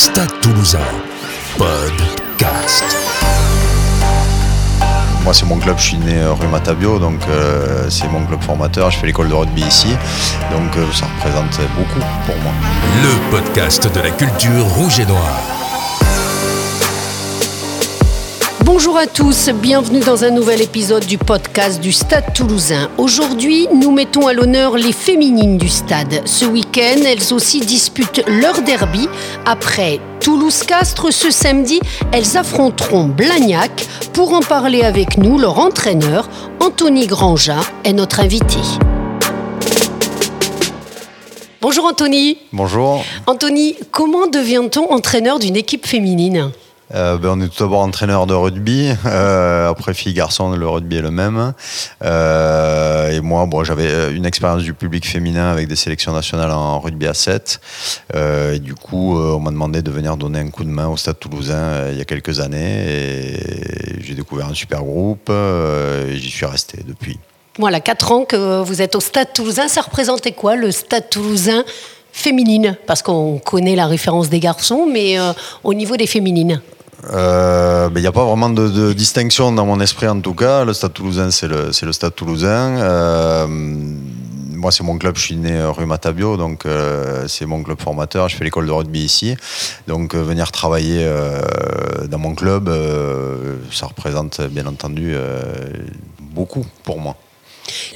Stade Toulousain, podcast. Moi, c'est mon club, je suis né euh, rue Matabio, donc euh, c'est mon club formateur. Je fais l'école de rugby ici, donc euh, ça représente beaucoup pour moi. Le podcast de la culture rouge et noire. Bonjour à tous, bienvenue dans un nouvel épisode du podcast du Stade toulousain. Aujourd'hui, nous mettons à l'honneur les féminines du stade. Ce week-end, elles aussi disputent leur derby. Après Toulouse-Castres ce samedi, elles affronteront Blagnac. Pour en parler avec nous, leur entraîneur, Anthony Grandjean, est notre invité. Bonjour Anthony. Bonjour. Anthony, comment devient-on entraîneur d'une équipe féminine? Euh, ben, on est tout d'abord entraîneur de rugby. Euh, après, filles, garçons, le rugby est le même. Euh, et moi, bon, j'avais une expérience du public féminin avec des sélections nationales en rugby à 7. et du coup, on m'a demandé de venir donner un coup de main au Stade toulousain il y a quelques années. Et j'ai découvert un super groupe. j'y suis resté depuis. Voilà, 4 ans que vous êtes au Stade toulousain. Ça représentait quoi, le Stade toulousain féminine? Parce qu'on connaît la référence des garçons, mais au niveau des féminines il euh, n'y a pas vraiment de, distinction dans mon esprit en tout cas. Le Stade Toulousain, c'est le, le, Stade Toulousain. Euh, moi, c'est mon club. Je suis né rue Matabio, donc euh, c'est mon club formateur. Je fais l'école de rugby ici, donc venir travailler dans mon club, ça représente bien entendu beaucoup pour moi.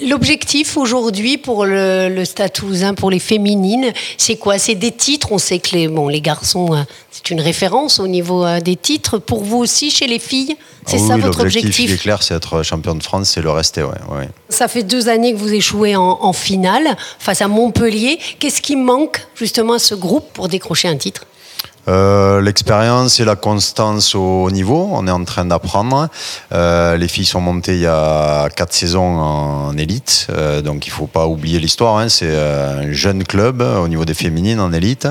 L'objectif aujourd'hui pour le, Stade Toulousain, pour les féminines, c'est quoi? C'est des titres. On sait que les, bon, les garçons, euh, c'est une référence au niveau euh, des titres. Pour vous aussi, chez les filles, c'est ah ça votre objectif? est clair, c'est être champion de France, c'est le rester. Ouais, Ça fait deux années que vous échouez en, en finale face à Montpellier. Qu'est-ce qui manque justement à ce groupe pour décrocher un titre? Euh, l'expérience et la constance au niveau, on est en train d'apprendre. Euh, les filles sont montées il y a quatre saisons en élite, euh, donc il faut pas oublier l'histoire. Hein. C'est un jeune club au niveau des féminines en élite,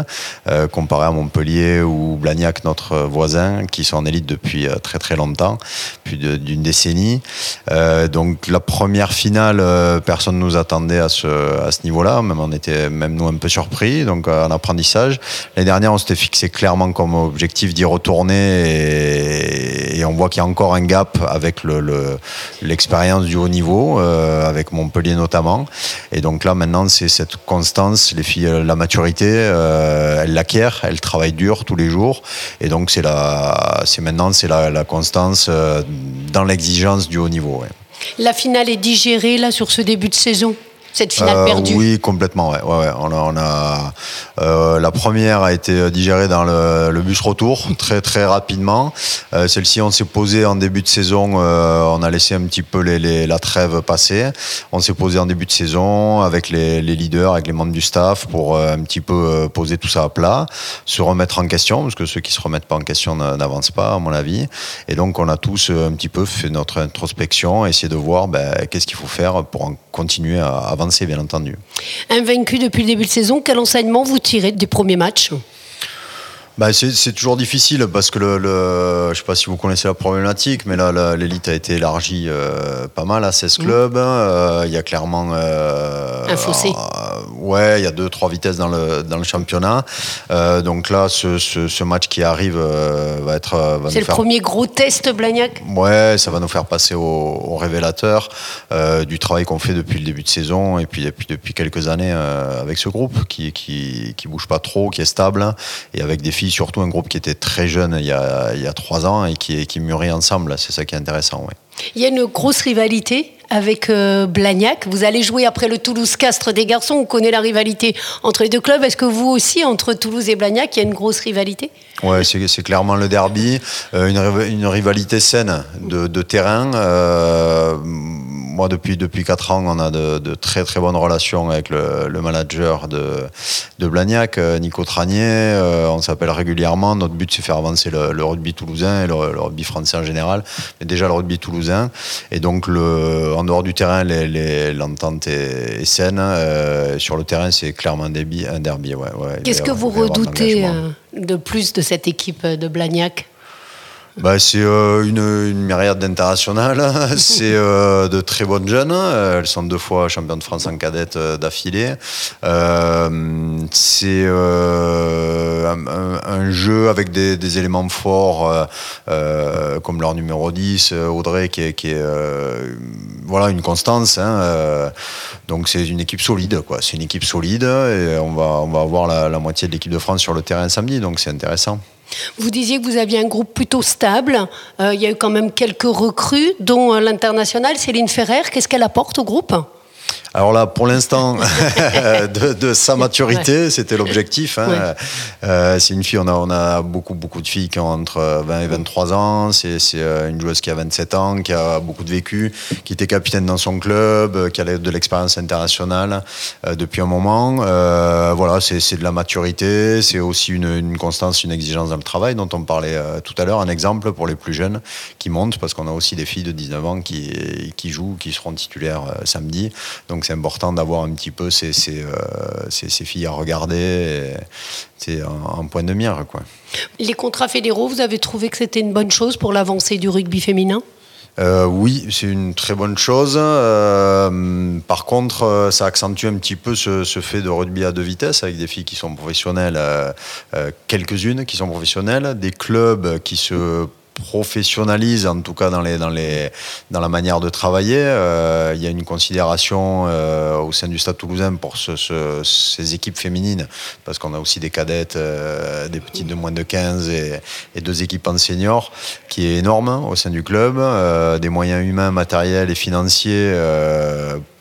comparé à Montpellier ou Blagnac, notre voisin, qui sont en élite depuis très très longtemps, plus d'une décennie. donc la première finale, personne ne nous attendait à ce, niveau-là, même on était même nous un peu surpris, donc en apprentissage. L'année dernière, on s'était fixé clairement comme objectif d'y retourner et, on voit qu'il y a encore un gap avec l'expérience le, du haut niveau, euh, avec Montpellier notamment. Et donc là maintenant c'est cette constance, les filles, la maturité, euh, elles l'acquièrent, elles travaillent dur tous les jours. Et donc c'est maintenant c'est la, constance euh, dans l'exigence du haut niveau. La finale est digérée là sur ce début de saison? Cette finale euh, perdue Oui, complètement. Ouais. Ouais, On a, euh, la première a été digérée dans le, bus retour très très rapidement. Euh, celle-ci, on s'est posé en début de saison. on a laissé un petit peu les, la trêve passer. On s'est posé en début de saison avec les, leaders, avec les membres du staff pour un petit peu poser tout ça à plat, se remettre en question parce que ceux qui se remettent pas en question n'avancent pas, à mon avis. Et donc, on a tous un petit peu fait notre introspection, essayer de voir ben, qu'est-ce qu'il faut faire pour en continuer à avancer bien entendu. Invaincu depuis le début de saison, quel enseignement vous tirez des premiers matchs? Bah, c'est toujours difficile parce que le, je ne sais pas si vous connaissez la problématique, mais là l'élite a été élargie euh, pas mal à 16 mmh. clubs. Euh, il y a clairement euh, un fossé. ouais, il y a deux trois vitesses dans le dans le championnat. donc là, ce, ce, match qui arrive va être. C'est le premier gros test Blagnac? Ouais, ça va nous faire passer au, révélateur du travail qu'on fait depuis le début de saison et puis depuis depuis quelques années avec ce groupe qui qui qui bouge pas trop, qui est stable et avec des filles surtout un groupe qui était très jeune il y a, trois ans et qui, qui mûrit ensemble. C'est ça qui est intéressant. Il y a une grosse rivalité avec euh, Blagnac. Vous allez jouer après le Toulouse-Castres des garçons. On connaît la rivalité entre les deux clubs. Est-ce que vous aussi, entre Toulouse et Blagnac, il y a une grosse rivalité? Ouais, c'est clairement le derby. Euh, une, rivalité saine de, terrain. Euh, moi, depuis, depuis 4 ans, on a de, très très bonnes relations avec le, manager de, de Blagnac, euh, Nico Tranier. Euh, on s'appelle régulièrement. Notre but, c'est faire avancer le, rugby toulousain et le, rugby français en général, mais déjà le rugby toulousain. Et donc, le, en dehors du terrain, l'entente est, saine. Euh, sur le terrain, c'est clairement un derby. Un derby ouais, Qu'est-ce que vous redoutez de plus de cette équipe de Blagnac? Bah, C'est euh, une, une, myriade d'internationales. c'est euh, de très bonnes jeunes. Elles sont deux fois championnes de France en cadette euh, d'affilée. c'est un, jeu avec des, éléments forts comme leur numéro 10, Audrey, qui est, voilà, une constance. Hein, donc c'est une équipe solide, quoi. C'est une équipe solide et on va, on va avoir la moitié de l'équipe de France sur le terrain samedi, donc c'est intéressant. Vous disiez que vous aviez un groupe plutôt stable. il y a eu quand même quelques recrues, dont l'international Céline Ferrer. Qu'est-ce qu'elle apporte au groupe? Alors là, pour l'instant, de, sa maturité, c'était l'objectif. Hein. Euh, c'est une fille, on a, on a beaucoup, beaucoup de filles qui ont entre 20 et 23 ans. C'est euh, une joueuse qui a 27 ans, qui a beaucoup de vécu, qui était capitaine dans son club, qui a de l'expérience internationale euh, depuis un moment. voilà, c'est de la maturité, c'est aussi une, une, constance, une exigence dans le travail dont on parlait tout à l'heure. Un exemple pour les plus jeunes qui montent, parce qu'on a aussi des filles de 19 ans qui, qui jouent, qui seront titulaires samedi. Donc c'est important d'avoir un petit peu ces, ces, euh, filles à regarder. C'est un, point de mire. Quoi. Les contrats fédéraux, vous avez trouvé que c'était une bonne chose pour l'avancée du rugby féminin? Euh, oui, c'est une très bonne chose. Euh, par contre, ça accentue un petit peu ce, fait de rugby à deux vitesses avec des filles qui sont professionnelles, quelques-unes qui sont professionnelles, des clubs qui se professionnalise, en tout cas dans, les, dans, les, dans la manière de travailler. Euh, il y a une considération euh, au sein du Stade toulousain pour ces équipes féminines, parce qu'on a aussi des cadettes, euh, des petites de moins de 15 et, deux équipes en senior, qui est énorme au sein du club, des moyens humains, matériels et financiers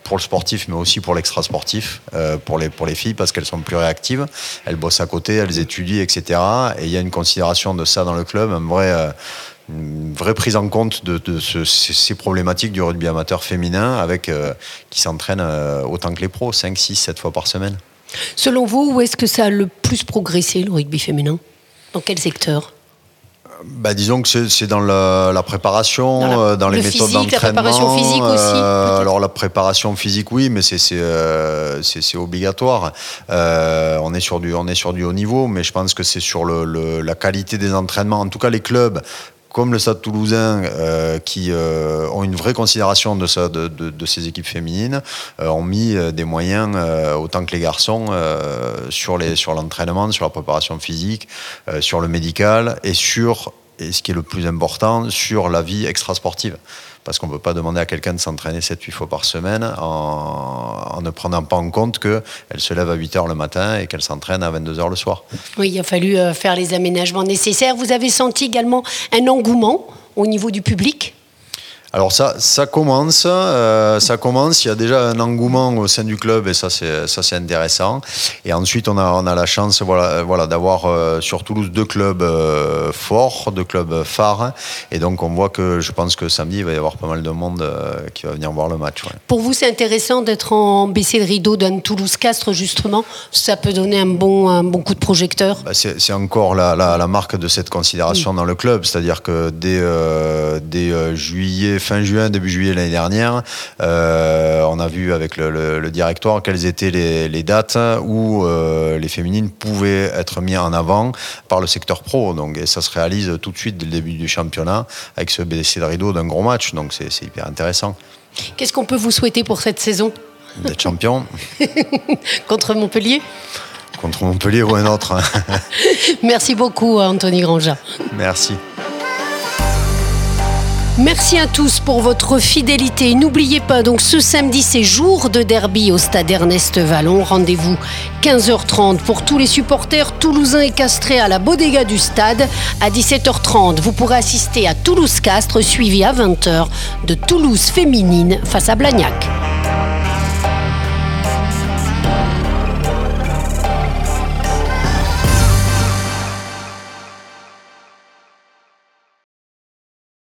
pour le sportif, mais aussi pour l'extra sportif, pour, les, pour les filles, parce qu'elles sont plus réactives. Elles bossent à côté, elles étudient, etc. Et il y a une considération de ça dans le club, vrai, une vraie prise en compte de, ces, problématiques du rugby amateur féminin avec, euh, qui s'entraînent euh, autant que les pros, 5, 6, 7 fois par semaine. Selon vous, où est-ce que ça a le plus progressé, le rugby féminin? Dans quel secteur? Bah, disons que c'est dans la, préparation, dans, euh, les méthodes d'entraînement. La préparation physique aussi. alors la préparation physique, oui, mais c'est c'est obligatoire. on est sur du on est sur du haut niveau, mais je pense que c'est sur le, la qualité des entraînements. En tout cas, les clubs comme le Stade toulousain, euh, qui euh, ont une vraie considération de, ces équipes féminines, euh, ont mis des moyens, autant que les garçons, sur l'entraînement, sur la préparation physique, sur le médical et sur, et ce qui est le plus important, sur la vie extrasportive parce qu'on ne peut pas demander à quelqu'un de s'entraîner 7-8 fois par semaine en, ne prenant pas en compte qu'elle se lève à 8 h le matin et qu'elle s'entraîne à 22 h le soir. Oui, il a fallu euh, faire les aménagements nécessaires. Vous avez senti également un engouement au niveau du public? Alors ça, ça commence, euh, ça commence. Il y a déjà un engouement au sein du club et ça c'est ça c'est intéressant. Et ensuite on a on a la chance voilà voilà d'avoir euh, sur Toulouse deux clubs euh, forts, deux clubs phares. Et donc on voit que je pense que samedi il va y avoir pas mal de monde qui va venir voir le match. Pour vous c'est intéressant d'être en baissé de rideau d'un Toulouse Castres justement? Ça peut donner un bon un bon coup de projecteur? Bah, c'est encore la, la, marque de cette considération dans le club, c'est-à-dire que dès dès juillet fin juin, début juillet l'année dernière, euh, on a vu avec le, directoire quelles étaient les, dates où euh, les féminines pouvaient être mises en avant par le secteur pro. Donc, et ça se réalise tout de suite dès le début du championnat avec ce baissé de rideau d'un gros match. Donc c'est hyper intéressant. Qu'est-ce qu'on peut vous souhaiter pour cette saison? D'être champion. Contre Montpellier? Contre Montpellier ou un autre. Merci beaucoup, Anthony Grandja. Merci. Merci à tous pour votre fidélité. N'oubliez pas, donc ce samedi, c'est jour de derby au stade Ernest Vallon. Rendez-vous 15h30 pour tous les supporters toulousains et castrés à la bodega du stade. À 17h30, vous pourrez assister à Toulouse-Castres, suivi à 20h de Toulouse féminine face à Blagnac.